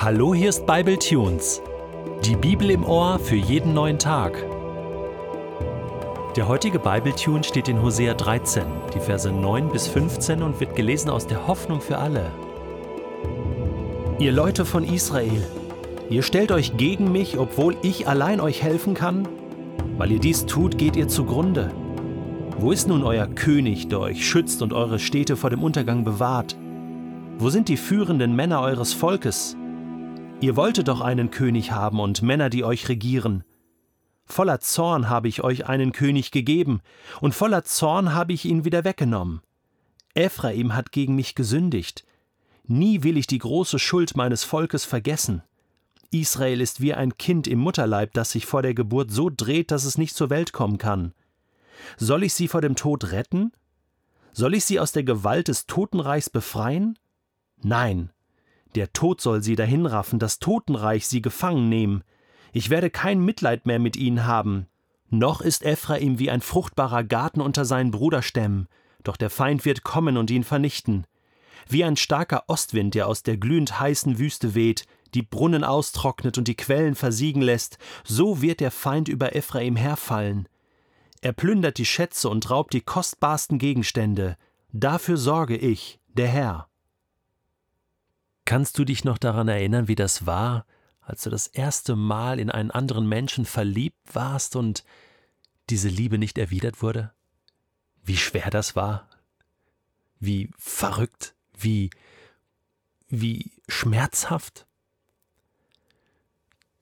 Hallo, hier ist Bible Tunes. Die Bibel im Ohr für jeden neuen Tag. Der heutige Bible Tune steht in Hosea 13, die Verse 9 bis 15 und wird gelesen aus der Hoffnung für alle. Ihr Leute von Israel, ihr stellt euch gegen mich, obwohl ich allein euch helfen kann? Weil ihr dies tut, geht ihr zugrunde. Wo ist nun euer König, der euch schützt und eure Städte vor dem Untergang bewahrt? Wo sind die führenden Männer eures Volkes? Ihr wolltet doch einen König haben und Männer, die euch regieren. Voller Zorn habe ich euch einen König gegeben, und voller Zorn habe ich ihn wieder weggenommen. Ephraim hat gegen mich gesündigt. Nie will ich die große Schuld meines Volkes vergessen. Israel ist wie ein Kind im Mutterleib, das sich vor der Geburt so dreht, dass es nicht zur Welt kommen kann. Soll ich sie vor dem Tod retten? Soll ich sie aus der Gewalt des Totenreichs befreien? Nein, der Tod soll sie dahinraffen, das Totenreich sie gefangen nehmen. Ich werde kein Mitleid mehr mit ihnen haben. Noch ist Ephraim wie ein fruchtbarer Garten unter seinen Bruderstämmen, doch der Feind wird kommen und ihn vernichten. Wie ein starker Ostwind, der aus der glühend heißen Wüste weht, die Brunnen austrocknet und die Quellen versiegen lässt, so wird der Feind über Ephraim herfallen. Er plündert die Schätze und raubt die kostbarsten Gegenstände. Dafür sorge ich, der Herr. Kannst du dich noch daran erinnern, wie das war, als du das erste Mal in einen anderen Menschen verliebt warst und diese Liebe nicht erwidert wurde? Wie schwer das war? Wie verrückt? Wie wie schmerzhaft?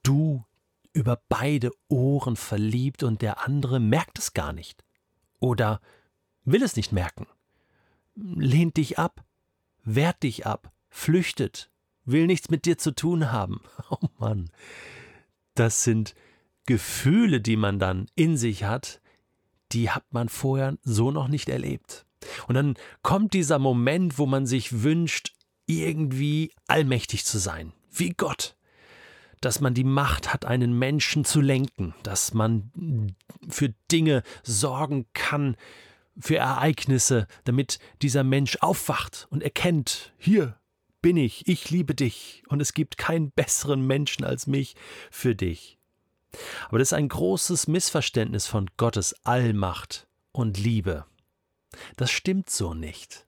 Du über beide Ohren verliebt und der andere merkt es gar nicht. Oder will es nicht merken. Lehnt dich ab, wehrt dich ab, flüchtet, will nichts mit dir zu tun haben. Oh Mann, das sind Gefühle, die man dann in sich hat, die hat man vorher so noch nicht erlebt. Und dann kommt dieser Moment, wo man sich wünscht, irgendwie allmächtig zu sein, wie Gott. Dass man die Macht hat, einen Menschen zu lenken, dass man für Dinge sorgen kann, für Ereignisse, damit dieser Mensch aufwacht und erkennt, hier, bin ich, ich liebe dich und es gibt keinen besseren Menschen als mich für dich. Aber das ist ein großes Missverständnis von Gottes Allmacht und Liebe. Das stimmt so nicht.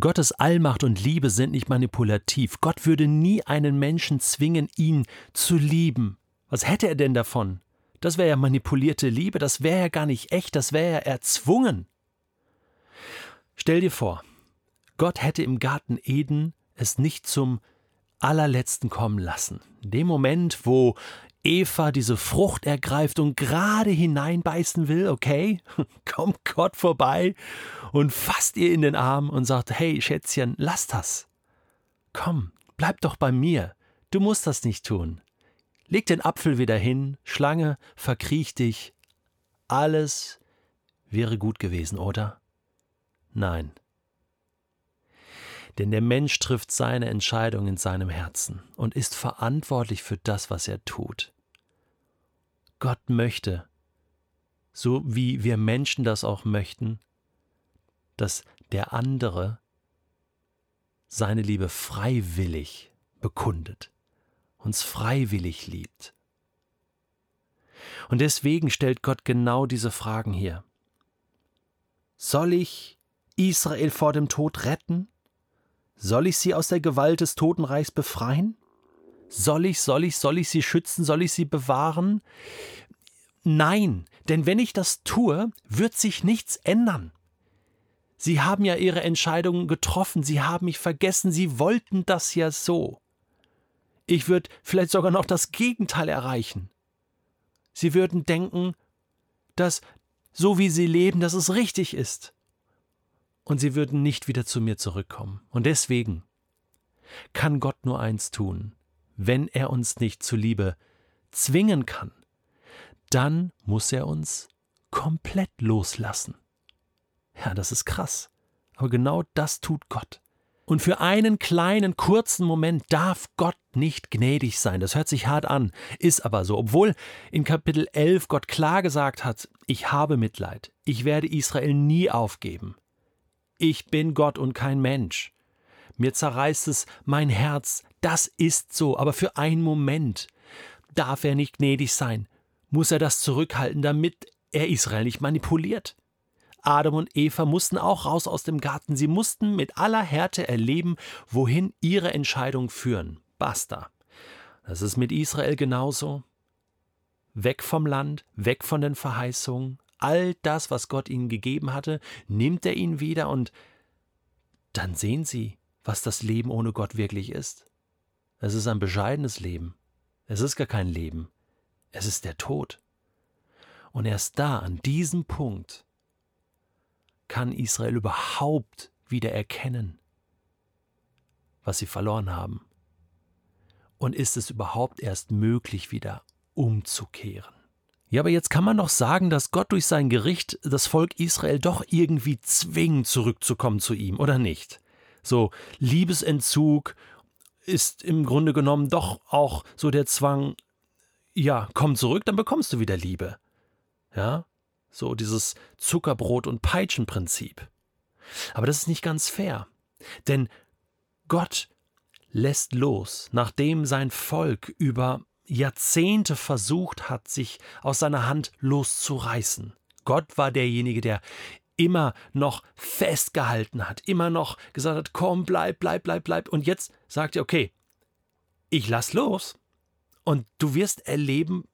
Gottes Allmacht und Liebe sind nicht manipulativ. Gott würde nie einen Menschen zwingen, ihn zu lieben. Was hätte er denn davon? Das wäre ja manipulierte Liebe, das wäre ja gar nicht echt, das wäre ja erzwungen. Stell dir vor, Gott hätte im Garten Eden es nicht zum allerletzten kommen lassen. In dem Moment, wo Eva diese Frucht ergreift und gerade hineinbeißen will, okay, kommt Gott vorbei und fasst ihr in den Arm und sagt, hey Schätzchen, lass das. Komm, bleib doch bei mir. Du musst das nicht tun. Leg den Apfel wieder hin, Schlange, verkriech dich. Alles wäre gut gewesen, oder? Nein, denn der Mensch trifft seine Entscheidung in seinem Herzen und ist verantwortlich für das, was er tut. Gott möchte, so wie wir Menschen das auch möchten, dass der andere seine Liebe freiwillig bekundet, uns freiwillig liebt. Und deswegen stellt Gott genau diese Fragen hier. Soll ich Israel vor dem Tod retten? Soll ich sie aus der Gewalt des Totenreichs befreien? Soll ich, soll ich, soll ich sie schützen, soll ich sie bewahren? Nein, denn wenn ich das tue, wird sich nichts ändern. Sie haben ja ihre Entscheidungen getroffen, sie haben mich vergessen, sie wollten das ja so. Ich würde vielleicht sogar noch das Gegenteil erreichen. Sie würden denken, dass so wie sie leben, dass es richtig ist und sie würden nicht wieder zu mir zurückkommen. Und deswegen kann Gott nur eins tun, wenn er uns nicht zu Liebe zwingen kann, dann muss er uns komplett loslassen. Ja, das ist krass. Aber genau das tut Gott. Und für einen kleinen, kurzen Moment darf Gott nicht gnädig sein. Das hört sich hart an, ist aber so. Obwohl in Kapitel 11 Gott klar gesagt hat, ich habe Mitleid, ich werde Israel nie aufgeben. Ich bin Gott und kein Mensch. mir zerreißt es mein Herz, das ist so, aber für einen Moment darf er nicht gnädig sein, muss er das zurückhalten, damit er Israel nicht manipuliert. Adam und Eva mussten auch raus aus dem Garten, sie mussten mit aller Härte erleben, wohin ihre Entscheidungen führen. Basta. Das ist mit Israel genauso. Weg vom Land, weg von den Verheißungen, all das, was Gott ihnen gegeben hatte, nimmt er ihnen wieder und dann sehen sie, was das Leben ohne Gott wirklich ist. Es ist ein bescheidenes Leben. Es ist gar kein Leben. Es ist der Tod. Und erst da, an diesem Punkt, kann Israel überhaupt wieder erkennen, was sie verloren haben. Und ist es überhaupt erst möglich, wieder umzukehren? Ja, aber jetzt kann man doch sagen, dass Gott durch sein Gericht das Volk Israel doch irgendwie zwingt, zurückzukommen zu ihm, oder nicht? So Liebesentzug ist im Grunde genommen doch auch so der Zwang, ja, komm zurück, dann bekommst du wieder Liebe. Ja, so dieses Zuckerbrot- und Peitschenprinzip. Aber das ist nicht ganz fair. Denn Gott lässt los, nachdem sein Volk über Jahrzehnte versucht hat, sich aus seiner Hand loszureißen. Gott war derjenige, der immer noch festgehalten hat, immer noch gesagt hat, komm, bleib, bleib, bleib, bleib. Und jetzt sagt er, okay, ich lass los. Und du wirst erleben,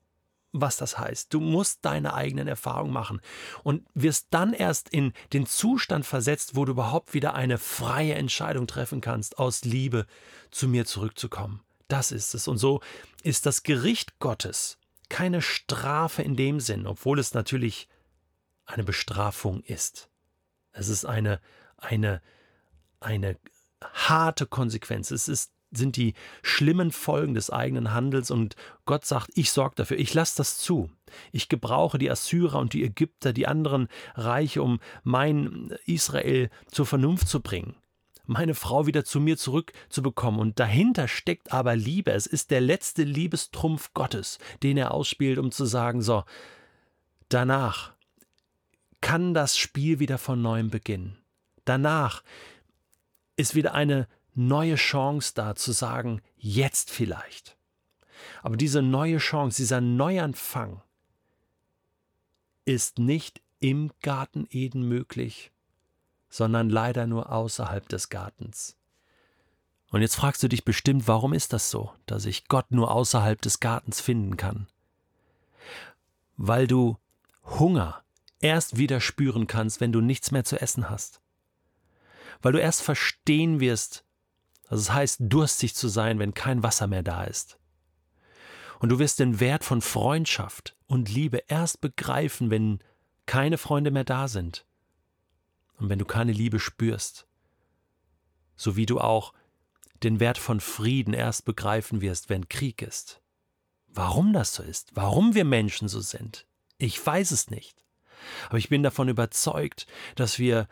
was das heißt. Du musst deine eigenen Erfahrungen machen und wirst dann erst in den Zustand versetzt, wo du überhaupt wieder eine freie Entscheidung treffen kannst, aus Liebe zu mir zurückzukommen. Das ist es. Und so ist das Gericht Gottes keine Strafe in dem Sinn, obwohl es natürlich eine Bestrafung ist. Es ist eine, eine, eine harte Konsequenz. Es ist, sind die schlimmen Folgen des eigenen Handels und Gott sagt, ich sorge dafür, ich lasse das zu. Ich gebrauche die Assyrer und die Ägypter, die anderen Reiche, um mein Israel zur Vernunft zu bringen meine Frau wieder zu mir zurückzubekommen. Und dahinter steckt aber Liebe. Es ist der letzte Liebestrumpf Gottes, den er ausspielt, um zu sagen, so, danach kann das Spiel wieder von neuem beginnen. Danach ist wieder eine neue Chance da zu sagen, jetzt vielleicht. Aber diese neue Chance, dieser Neuanfang ist nicht im Garten Eden möglich, sondern leider nur außerhalb des Gartens. Und jetzt fragst du dich bestimmt, warum ist das so, dass ich Gott nur außerhalb des Gartens finden kann? Weil du Hunger erst wieder spüren kannst, wenn du nichts mehr zu essen hast. Weil du erst verstehen wirst, was es heißt, durstig zu sein, wenn kein Wasser mehr da ist. Und du wirst den Wert von Freundschaft und Liebe erst begreifen, wenn keine Freunde mehr da sind und wenn du keine Liebe spürst, so wie du auch den Wert von Frieden erst begreifen wirst, wenn Krieg ist. Warum das so ist, warum wir Menschen so sind, ich weiß es nicht. Aber ich bin davon überzeugt, dass wir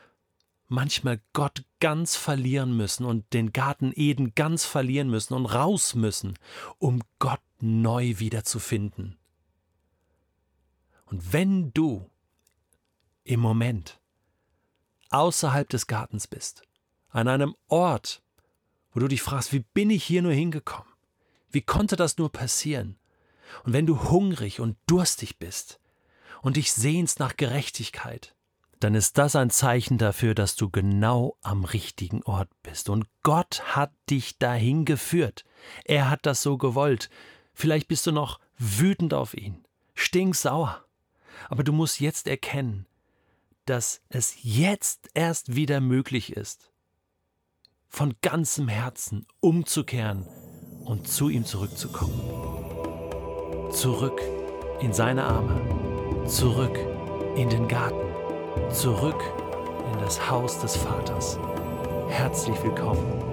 manchmal Gott ganz verlieren müssen und den Garten Eden ganz verlieren müssen und raus müssen, um Gott neu wiederzufinden. Und wenn du im Moment außerhalb des Gartens bist, an einem Ort, wo du dich fragst, wie bin ich hier nur hingekommen? Wie konnte das nur passieren? Und wenn du hungrig und durstig bist und dich sehnst nach Gerechtigkeit, dann ist das ein Zeichen dafür, dass du genau am richtigen Ort bist. Und Gott hat dich dahin geführt. Er hat das so gewollt. Vielleicht bist du noch wütend auf ihn, stinksauer. Aber du musst jetzt erkennen, dass es jetzt erst wieder möglich ist, von ganzem Herzen umzukehren und zu ihm zurückzukommen. Zurück in seine Arme, zurück in den Garten, zurück in das Haus des Vaters. Herzlich willkommen